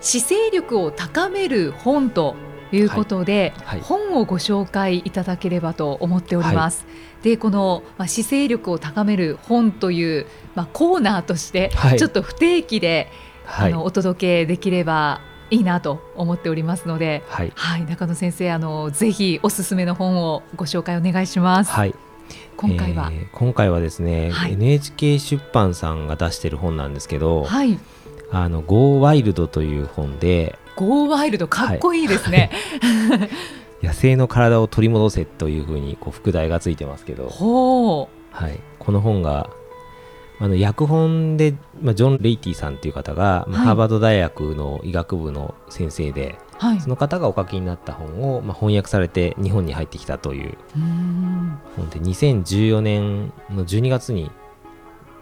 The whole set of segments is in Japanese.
姿勢力を高める本ということで、はい。はい、本をご紹介いただければと思っております。でこの、まあ、姿勢力を高める本という、まあ、コーナーとして、ちょっと不定期で、あのお届けできればいいなと思っておりますので、はい、はい、中野先生あのぜひおすすめの本をご紹介お願いします。はい。今回は、えー、今回はですね、はい、NHK 出版さんが出している本なんですけど、はい、あの Go Wild という本で Go Wild かっこいいですね、はい、野生の体を取り戻せというふうにこう副題がついてますけど、はい、この本があの訳本で、まあ、ジョン・レイティさんという方が、はい、ハーバード大学の医学部の先生で、はい、その方がお書きになった本を、まあ、翻訳されて日本に入ってきたという本で2014年の12月に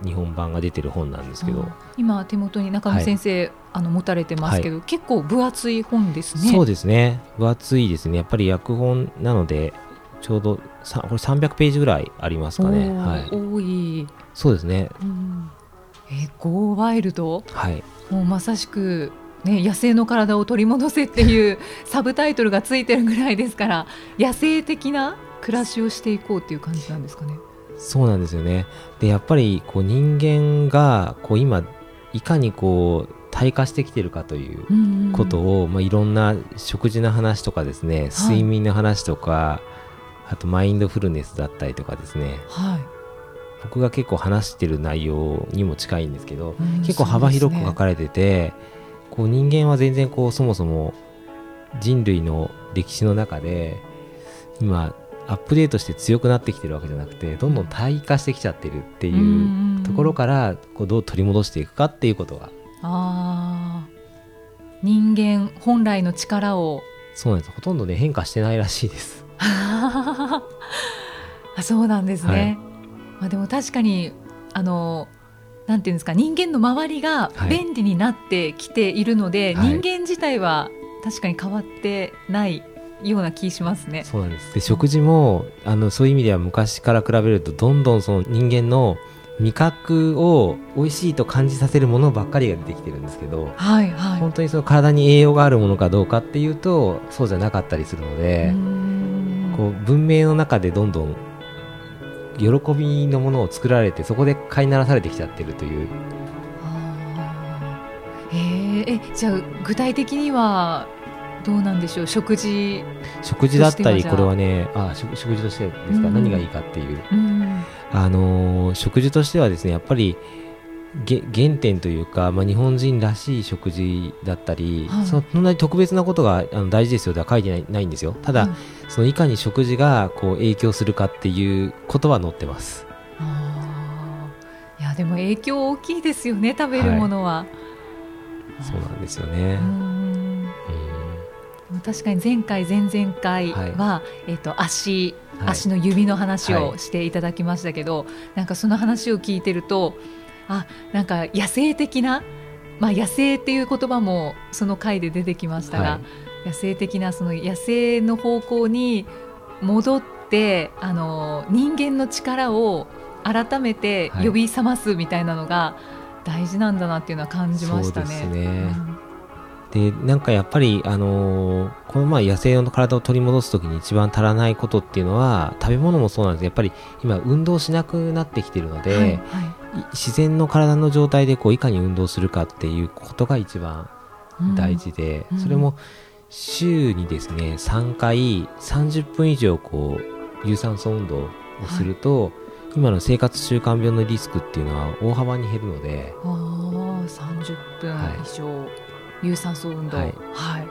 日本版が出てる本なんですけど。今手元に中野先生、はい、あの持たれてますけど、はい、結構分厚い本ですね。そうですね。分厚いですね。やっぱり訳本なのでちょうどさこれ300ページぐらいありますかね、はい、多い。そうですね、うん、えゴーワイルド？はい。もうまさしくね、野生の体を取り戻せっていう サブタイトルがついてるぐらいですから野生的な暮らしをしていこうっていう感じなんですかね。そうなんですよね。でやっぱりこう人間がこう今いかにこう退化してきてるかということを、まあ、いろんな食事の話とかですね睡眠の話とか、はい、あとマインドフルネスだったりとかですね、はい、僕が結構話してる内容にも近いんですけど、結構幅広く書かれてて、ね、こう人間は全然こうそもそも人類の歴史の中で今アップデートして強くなってきてるわけじゃなくてどんどん退化してきちゃってるっていうところからこうどう取り戻していくかっていうことが。あ人間本来の力を。そうなんです。ほとんどね変化してないらしいです。あそうなんですね、はい、まあ、でも確かにあのなんていうんですか人間の周りが便利になってきているので、はい、人間自体は確かに変わってないような気しますね。そうなんですで食事もあのそういう意味では昔から比べるとどんどんその人間の味覚を美味しいと感じさせるものばっかりが出てきてるんですけど、はいはい、本当にその体に栄養があるものかどうかっていうとそうじゃなかったりするのでこう文明の中でどんどん喜びのものを作られてそこで飼いならされてきちゃってるという。えー、えじゃあ具体的にはどうなんでしょう？食事。食事だったりこれはねあ食食事としてですか、うん、何がいいかっていう、うん、あのー、食事としてはですねやっぱり原点というか、まあ、日本人らしい食事だったり、はい、そんなに特別なことがあの大事ですよでは書いてないないんですよ。ただ、そのいかに食事がこう影響するかっていうことは載ってます。いやでも影響大きいですよね食べるものは、はい、そうなんですよね。確かに前回前々回は、はい、えっ、と足、足の指の話をしていただきましたけど、はい、なんかその話を聞いてるとあなんか野生的な、まあ、野生っていう言葉もその回で出てきましたが、はい、野生的なその野生の方向に戻ってあの人間の力を改めて呼び覚ますみたいなのが大事なんだなっていうのは感じましたね。そうでなんかやっぱり、あのー、このまあ野生の体を取り戻す時に一番足らないことっていうのは食べ物もそうなんです。やっぱり今運動しなくなってきてるので、はいはい、自然の体の状態でこういかに運動するかっていうことが一番大事で、うん、それも週にですね3回30分以上こう有酸素運動をすると、はい、今の生活習慣病のリスクっていうのは大幅に減るので。あ30分以上、はい有酸素運動、はい、はい、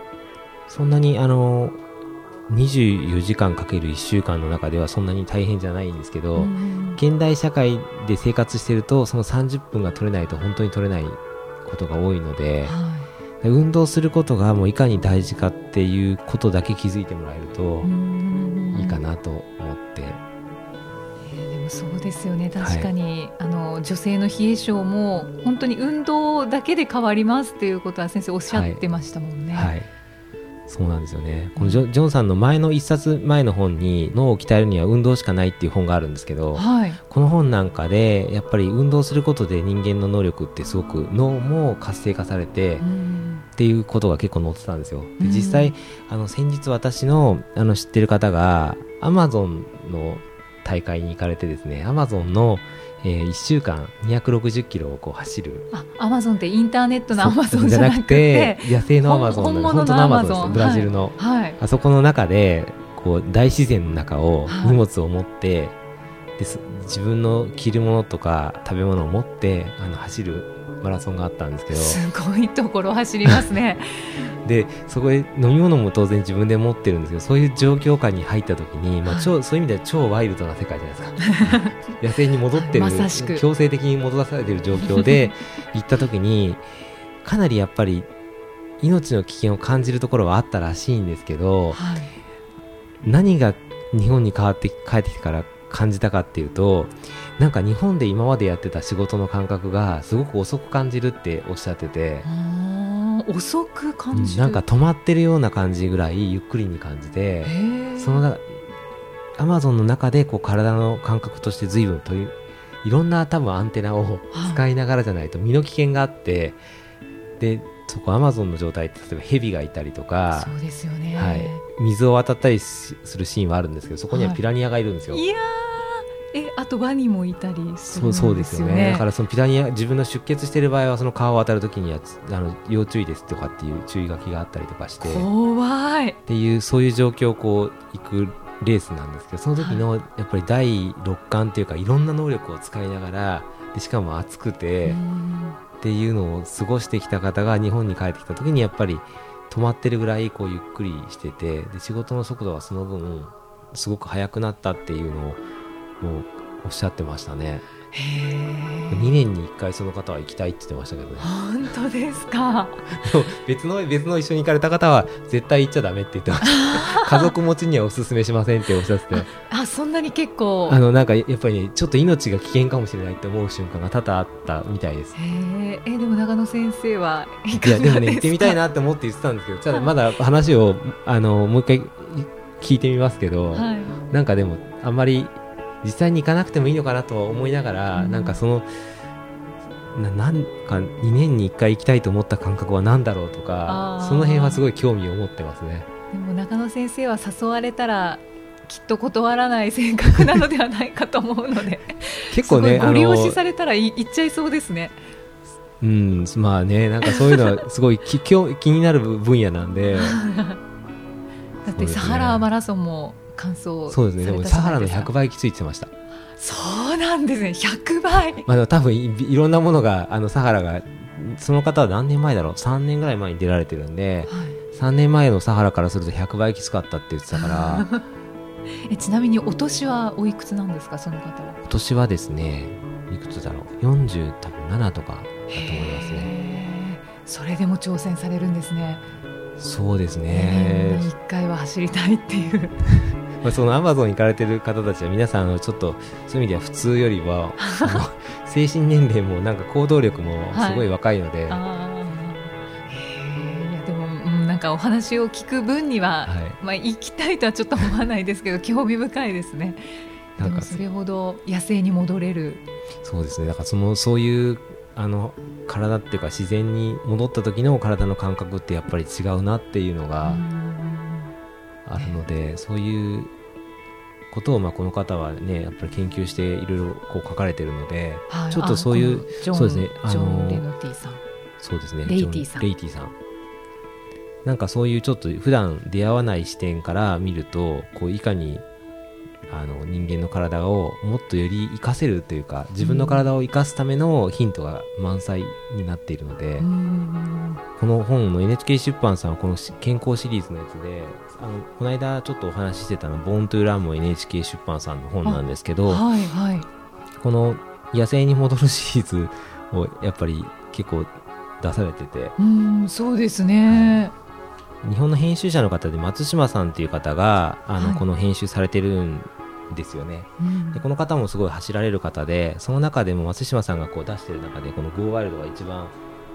そんなにあの24時間かける1週間の中ではそんなに大変じゃないんですけど、現代社会で生活してるとその30分が取れないと本当に取れないことが多いので、は運動することがもういかに大事かっていうことだけ気づいてもらえるといいかなと思って。もそうですよね。確かに、はい、あの女性の冷え性も本当に運動だけで変わりますっていうことは先生おっしゃってましたもんね。はい、はい。そうなんですよね。このジョジョンさんの前の一冊前の本に脳を鍛えるには運動しかないっていう本があるんですけど、はい、この本なんかでやっぱり運動することで人間の能力ってすごく脳も活性化されて、っていうことが結構載ってたんですよ。で実際、あの先日私のあの知ってる方がアマゾンの大会に行かれてですねアマゾンのえー、1週間260キロをこう走る。あアマゾンってインターネットのアマゾンじゃなくて野生のアマゾン本物のアマゾンですブラジルの、はい。はい、あそこの中でこう大自然の中を荷物を持って、はい、で自分の着るものとか食べ物を持ってあの走るマラソンがあったんですけど。すごいところ走りますね。でそこで飲み物も当然自分で持ってるんですけどそういう状況下に入った時に、まあ、超そういう意味では超ワイルドな世界じゃないですか。野生に戻ってる、強制的に戻らされてる状況で 行った時にかなりやっぱり命の危険を感じるところはあったらしいんですけど、はい、何が日本に変わって帰ってきてから感じたかっていうとなんか日本で今までやってた仕事の感覚がすごく遅く感じるっておっしゃってて遅く感じる、なんか止まってるような感じぐらいゆっくりに感じてそのアマゾンの中でこう体の感覚として随分といういろんな多分アンテナを使いながらじゃないと身の危険があってでそこアマゾンの状態って例えば蛇がいたりとかそうですよね、はい、水を渡ったりするシーンはあるんですけどそこにはピラニアがいるんですよ。はい、いやえあとワニもいたりするんですよね。そうですよね。だからそのピラニア自分の出血している場合はその川を渡るときにはあの要注意ですとかっていう注意書きがあったりとかして。怖い。っていうそういう状況をこう行くレースなんですけどその時のやっぱり第六感というかいろんな能力を使いながらでしかも暑くてっていうのを過ごしてきた方が日本に帰ってきた時にやっぱり止まってるぐらいこうゆっくりしててで仕事の速度はその分すごく速くなったっていうのをもうおっしゃってましたね。2年に1回その方は行きたいって言ってましたけどね。本当ですか？別の別の一緒に行かれた方は絶対行っちゃだめって言ってました。家族持ちにはおすすめしませんっておっしゃってて。あそんなに結構。あのなんかやっぱりねちょっと命が危険かもしれないって思う瞬間が多々あったみたいです。へえでも長野先生はいやでもね行ってみたいなって思って言ってたんですけどただまだ話をあのもう一回聞いてみますけど、はい、なんかでもあんまり実際に行かなくてもいいのかなと思いながら、うん、なんかそのななんか2年に1回行きたいと思った感覚は何だろうとかその辺はすごい興味を持ってますねでも中野先生は誘われたらきっと断らない性格なのではないかと思うので 結構ねご利用しされたらい行っちゃいそうですね。うん、まあね、なんかそういうのはすごい気気になる分野なんで。だってサハラマラソンも完走そうですね。でもサハラの100倍きついってました。そうなんですね。100倍。まあ多分いろんなものがあのサハラがその方は何年前だろう？3年ぐらい前に出られてるんで、はい、3年前のサハラからすると100倍きつかったって言ってたから。えちなみにお年はおいくつなんですか？その方は。お年はですねいくつだろう？40多分7とかだと思いますね。それでも挑戦されるんですね。そうですね。一回は走りたいっていうまあそのアマゾン行かれてる方たちは皆さんちょっとそういう意味では普通よりは 精神年齢もなんか行動力もすごい若いので、はい、いやでも、うん、なんかお話を聞く分には、はい、まあ行きたいとはちょっと思わないですけど興味深いですね。なんかそれほど野生に戻れる。そうですね。だからそのそういうあの体っていうか自然に戻った時の体の感覚ってやっぱり違うなっていうのがあるので、そういうことをまあこの方はねやっぱり研究していろいろこう書かれてるので、はい、ちょっとそういうそうですねあのそうですねレイティさん。レイティさん。なんかそういうちょっと普段出会わない視点から見るとこういかにあの人間の体をもっとより活かせるというか自分の体を生かすためのヒントが満載になっているので、この本の NHK 出版さんはこの健康シリーズのやつであのこの間ちょっとお話ししてたの「ボーントゥーラン」も NHK 出版さんの本なんですけど、はいはい、この「野生に戻る」シリーズをやっぱり結構出されててうんそうですね、はい、日本の編集者の方で松島さんっていう方があの、はい、この編集されてるんですよね、うん、でこの方もすごい走られる方でその中でも松島さんがこう出してる中でこの「GO ワイルドが一番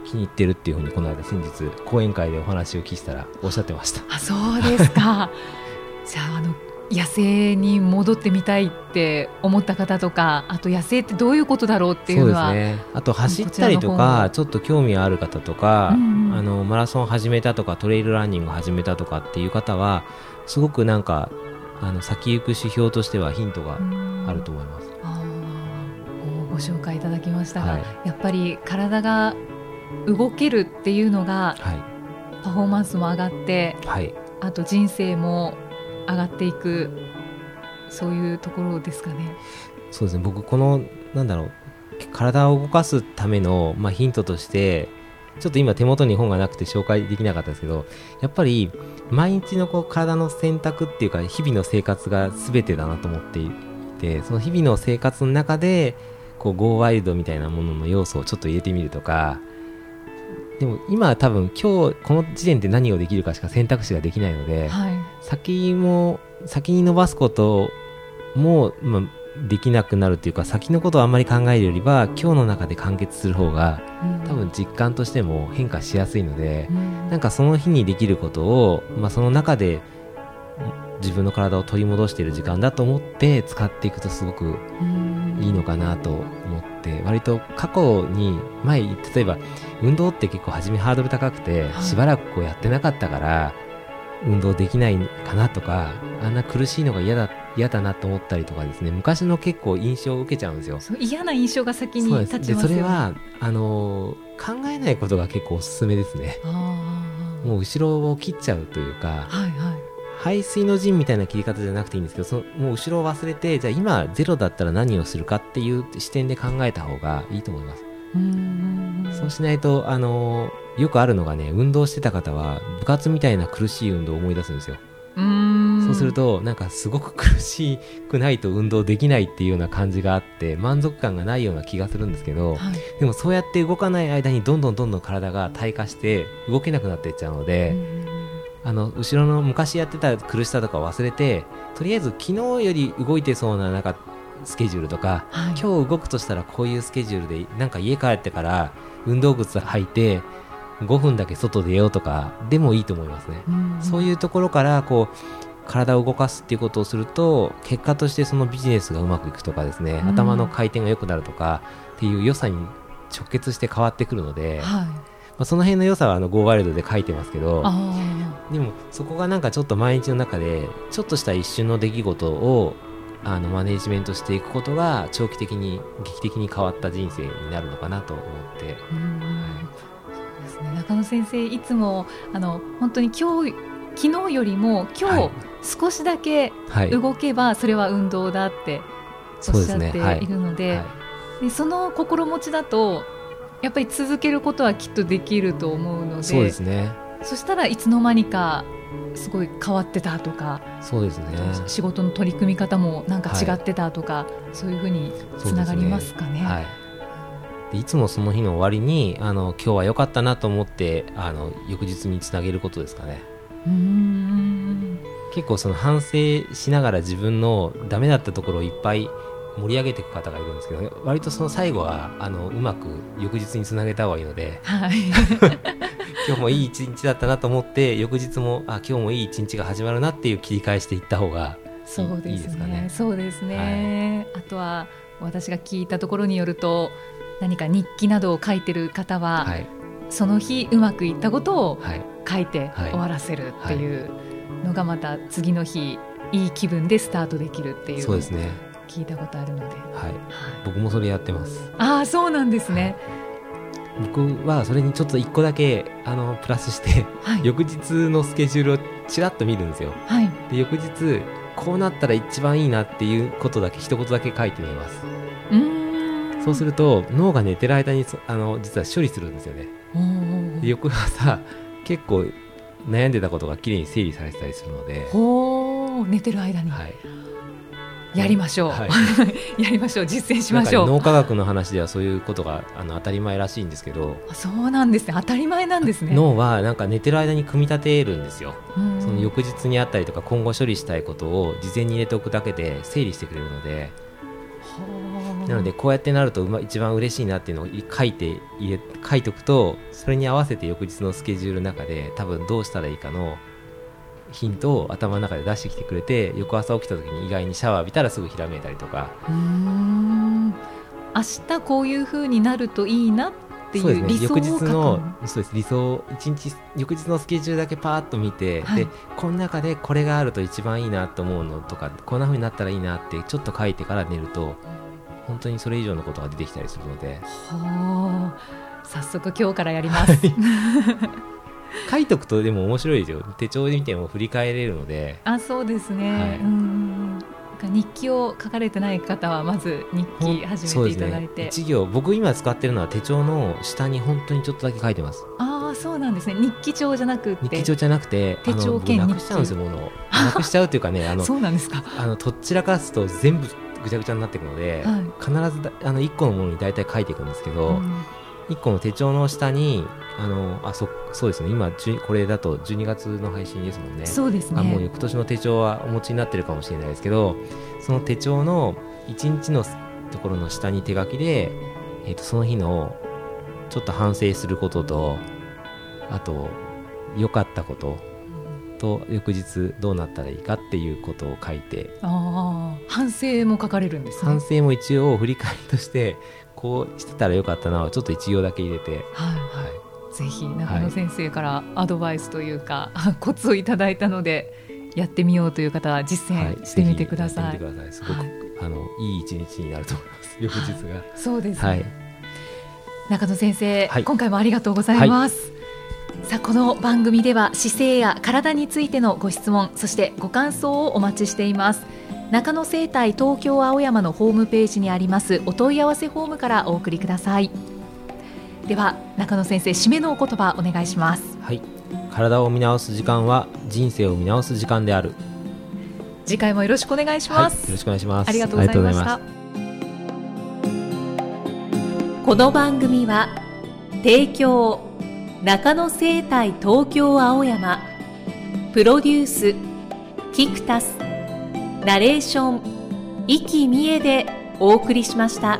気に入ってるっていうふうにこの間先日講演会でお話を聞いたらおっしゃってました。あそうですか。じゃああの野生に戻ってみたいって思った方とかあと野生ってどういうことだろうっていうのはそうですね。あと走ったりとかちょっと興味ある方とか、うんうん、あのマラソン始めたとかトレイルランニング始めたとかっていう方はすごくなんかあの先行く指標としてはヒントがあると思います。ご紹介いただきましたが、はい、やっぱり体が動けるっていうのが、はい、パフォーマンスも上がって、はい、あと人生も上がっていくそういうところですかね。そうですね僕このなんだろう体を動かすための、まあ、ヒントとしてちょっと今手元に本がなくて紹介できなかったですけどやっぱり毎日のこう体の選択っていうか日々の生活が全てだなと思っていてその日々の生活の中でこうゴーワイルドみたいなものの要素をちょっと入れてみるとかでも今は多分今日この時点で何をできるかしか選択肢ができないので、はい、先も先に伸ばすことも、まあ、できなくなるというか先のことをあんまり考えるよりは今日の中で完結する方が、うん、多分実感としても変化しやすいので、うん、なんかその日にできることを、まあ、その中で自分の体を取り戻している時間だと思って使っていくとすごくいいのかなと思って割と過去に前例えば運動って結構初めハードル高くてしばらくこうやってなかったから運動できないかなとかあんな苦しいのが嫌だ嫌だなと思ったりとかですね昔の結構印象を受けちゃうんですよ。嫌な印象が先に立ちます、ね、それはあの考えないことが結構おすすめですね。もう後ろを切っちゃうというか、はいはい、排水の陣みたいな切り方じゃなくていいんですけどそのもう後ろを忘れてじゃあ今ゼロだったら何をするかっていう視点で考えた方がいいと思いますそうしないとあのよくあるのがね運動してた方は部活みたいな苦しい運動を思い出すんですよ。そうするとなんかすごく苦しくないと運動できないっていうような感じがあって満足感がないような気がするんですけど、はい、でもそうやって動かない間にどんどんどんどん体が退化して動けなくなっていっちゃうのであの後ろの昔やってた苦しさとか忘れてとりあえず昨日より動いてそうななんかスケジュールとか、はい、今日動くとしたらこういうスケジュールでなんか家帰ってから運動靴履いて5分だけ外出ようとかでもいいと思いますね。うそういうところからこう体を動かすっていうことをすると結果としてそのビジネスがうまくいくとかですね、頭の回転が良くなるとかっていう良さに直結して変わってくるので、はい、まあ、その辺の良さはあの Go ワイルドで書いてますけどでもそこがなんかちょっと毎日の中でちょっとした一瞬の出来事をあのマネジメントしていくことが長期的に劇的に変わった人生になるのかなと思って。中野先生いつもあの本当に今日昨日よりも今日少しだけ動けばそれは運動だっておっしゃっているのででその心持ちだとやっぱり続けることはきっとできると思うのでそうですね。そしたらいつの間にかすごい変わってたとかそうですね。仕事の取り組み方もなんか違ってたとか、はい、そういうふうにつながりますかね。はい。いつもその日の終わりにあの今日は良かったなと思ってあの翌日につなげることですかね。結構その反省しながら自分のダメだったところをいっぱい盛り上げていく方がいるんですけど割とその最後はあのうまく翌日につなげた方がいいので、はい、今日もいい一日だったなと思って翌日もあ今日もいい一日が始まるなっていう切り返していった方がそうですね。そうですね、はい、あとは私が聞いたところによると何か日記などを書いてる方は、はい、その日うまくいったことを書いて終わらせるっていうのがまた次の日いい気分でスタートできるっていうそうですね。聞いたことあるので、はい、はい、僕もそれやってます。ああそうなんですね、はい、僕はそれにちょっと一個だけあのプラスして、はい、翌日のスケジュールをちらっと見るんですよ、はい、で翌日こうなったら一番いいなっていうことだけ一言だけ書いてみます。うん。そうすると脳が寝てる間にあの実は処理するんですよね。翌朝結構悩んでたことがきれいに整理されてたりするので。ほ寝てる間に、はい、やりましょう、はい、やりましょう。実践しましょう、脳科学の話ではそういうことがあの当たり前らしいんですけど。そうなんですね。当たり前なんですね。脳はなんか寝てる間に組み立てるんですよ、その翌日にあったりとか今後処理したいことを事前に入れておくだけで整理してくれるので。なのでこうやってなると一番嬉しいなっていうのを書いて入れ書いておくとそれに合わせて翌日のスケジュールの中で多分どうしたらいいかのヒントを頭の中で出してきてくれて翌朝起きた時に意外にシャワー浴びたらすぐひらめいたりとか。うん。明日こういうふうになるといいなっていう理想を、ね、翌日のそうです。理想一日翌日のスケジュールだけパーッと見て、はい、でこの中でこれがあると一番いいなと思うのとかこんなふうになったらいいなってちょっと書いてから寝ると本当にそれ以上のことが出てきたりするので。はあ。早速今日からやります、はい書いとくとでも面白いですよ。手帳で見ても振り返れるので。あそうですね、はい、うん日記を書かれてない方はまず日記始めていただいて、ね、一行僕今使ってるのは手帳の下に本当にちょっとだけ書いてます。ああそうなんですね。日記帳じゃなくて。日記帳じゃなくて手帳兼なくしちゃうんですよものなくしちゃうというかねあの そうなんですか。あのとっちらかすと全部ぐちゃぐちゃになっていくので、はい、必ずあの1個のものに大体書いていくんですけど、うん1個の手帳の下にあのあそそうですね。今これだと12月の配信ですもんね。そうですね。あもう翌年の手帳はお持ちになってるかもしれないですけどその手帳の1日のところの下に手書きで、えー、とその日のちょっと反省することとあと良かったことと翌日どうなったらいいかっていうことを書いて。あ反省も書かれるんです、ね、反省も一応振り返りとしてこうしてたらよかったなちょっと一行だけ入れて、はい。はい、ぜひ中野先生からアドバイスというか、はい、コツをいただいたのでやってみようという方は実践してみてください。はい、すごく、はい、あのいい一日になると思います。翌日が、そうです、ね、はい。中野先生、今回もありがとうございます。さあこの番組では姿勢や体についてのご質問そしてご感想をお待ちしています。中野生態東京青山のホームページにありますお問い合わせフォームからお送りくださいでは中野先生締めのお言葉お願いします。はい。体を見直す時間は人生を見直す時間である。次回もよろしくお願いします、はい、よろしくお願いします。ありがとうございました。この番組は提供中野生態東京青山プロデュースキクタスナレーション生きみえでお送りしました。